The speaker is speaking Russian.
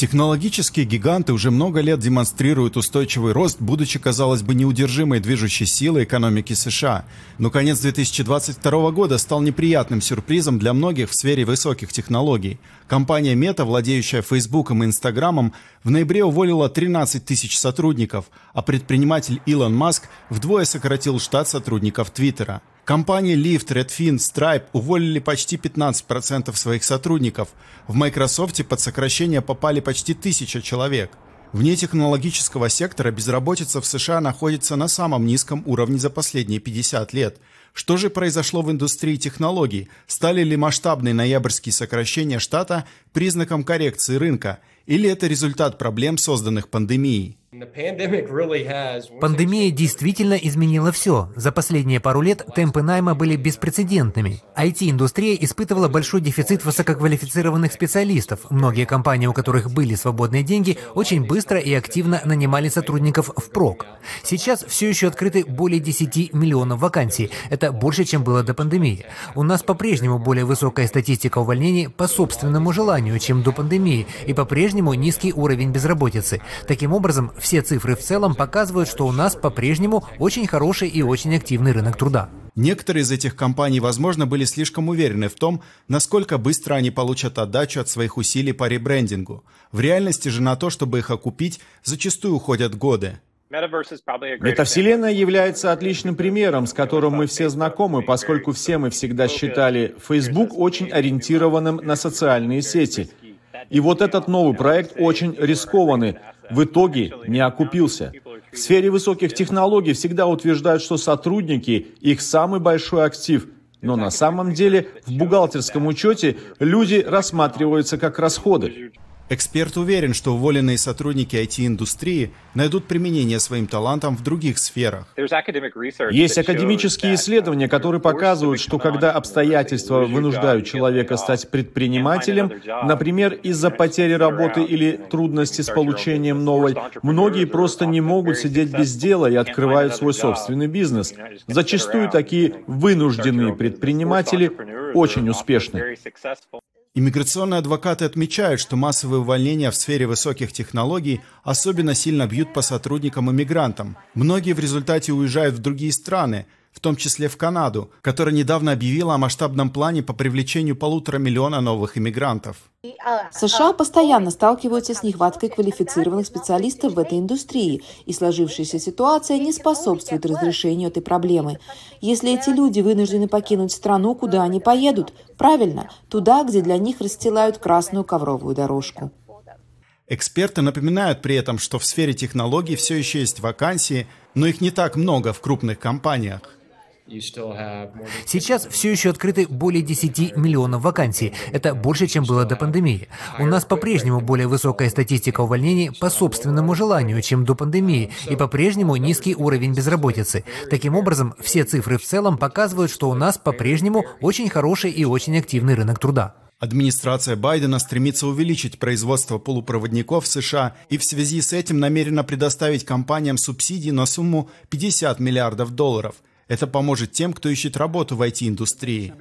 Технологические гиганты уже много лет демонстрируют устойчивый рост, будучи, казалось бы, неудержимой движущей силой экономики США. Но конец 2022 года стал неприятным сюрпризом для многих в сфере высоких технологий. Компания Meta, владеющая Facebook и Instagram, в ноябре уволила 13 тысяч сотрудников, а предприниматель Илон Маск вдвое сократил штат сотрудников Твиттера. Компании Lyft, Redfin, Stripe уволили почти 15% своих сотрудников. В Microsoft под сокращение попали почти тысяча человек. Вне технологического сектора безработица в США находится на самом низком уровне за последние 50 лет. Что же произошло в индустрии технологий? Стали ли масштабные ноябрьские сокращения штата признаком коррекции рынка? Или это результат проблем, созданных пандемией? Пандемия действительно изменила все. За последние пару лет темпы найма были беспрецедентными. IT-индустрия испытывала большой дефицит высококвалифицированных специалистов. Многие компании, у которых были свободные деньги, очень быстро и активно нанимали сотрудников впрок. Сейчас все еще открыты более 10 миллионов вакансий. Это больше, чем было до пандемии. У нас по-прежнему более высокая статистика увольнений по собственному желанию, чем до пандемии, и по-прежнему низкий уровень безработицы. Таким образом, все цифры в целом показывают, что у нас по-прежнему очень хороший и очень активный рынок труда. Некоторые из этих компаний, возможно, были слишком уверены в том, насколько быстро они получат отдачу от своих усилий по ребрендингу. В реальности же на то, чтобы их окупить, зачастую уходят годы. Метавселенная является отличным примером, с которым мы все знакомы, поскольку все мы всегда считали Facebook очень ориентированным на социальные сети. И вот этот новый проект очень рискованный, в итоге не окупился. В сфере высоких технологий всегда утверждают, что сотрудники – их самый большой актив, но на самом деле в бухгалтерском учете люди рассматриваются как расходы. Эксперт уверен, что уволенные сотрудники IT-индустрии найдут применение своим талантам в других сферах. Есть академические исследования, которые показывают, что когда обстоятельства вынуждают человека стать предпринимателем, например, из-за потери работы или трудности с получением новой, многие просто не могут сидеть без дела и открывают свой собственный бизнес. Зачастую такие вынужденные предприниматели очень успешны. Иммиграционные адвокаты отмечают, что массовые увольнения в сфере высоких технологий особенно сильно бьют по сотрудникам-иммигрантам. Многие в результате уезжают в другие страны, в том числе в Канаду, которая недавно объявила о масштабном плане по привлечению полутора миллиона новых иммигрантов. США постоянно сталкиваются с нехваткой квалифицированных специалистов в этой индустрии, и сложившаяся ситуация не способствует разрешению этой проблемы. Если эти люди вынуждены покинуть страну, куда они поедут? Правильно, туда, где для них расстилают красную ковровую дорожку. Эксперты напоминают при этом, что в сфере технологий все еще есть вакансии, но их не так много в крупных компаниях. Сейчас все еще открыты более 10 миллионов вакансий. Это больше, чем было до пандемии. У нас по-прежнему более высокая статистика увольнений по собственному желанию, чем до пандемии, и по-прежнему низкий уровень безработицы. Таким образом, все цифры в целом показывают, что у нас по-прежнему очень хороший и очень активный рынок труда. Администрация Байдена стремится увеличить производство полупроводников в США и в связи с этим намерена предоставить компаниям субсидии на сумму 50 миллиардов долларов – это поможет тем, кто ищет работу в IT-индустрии.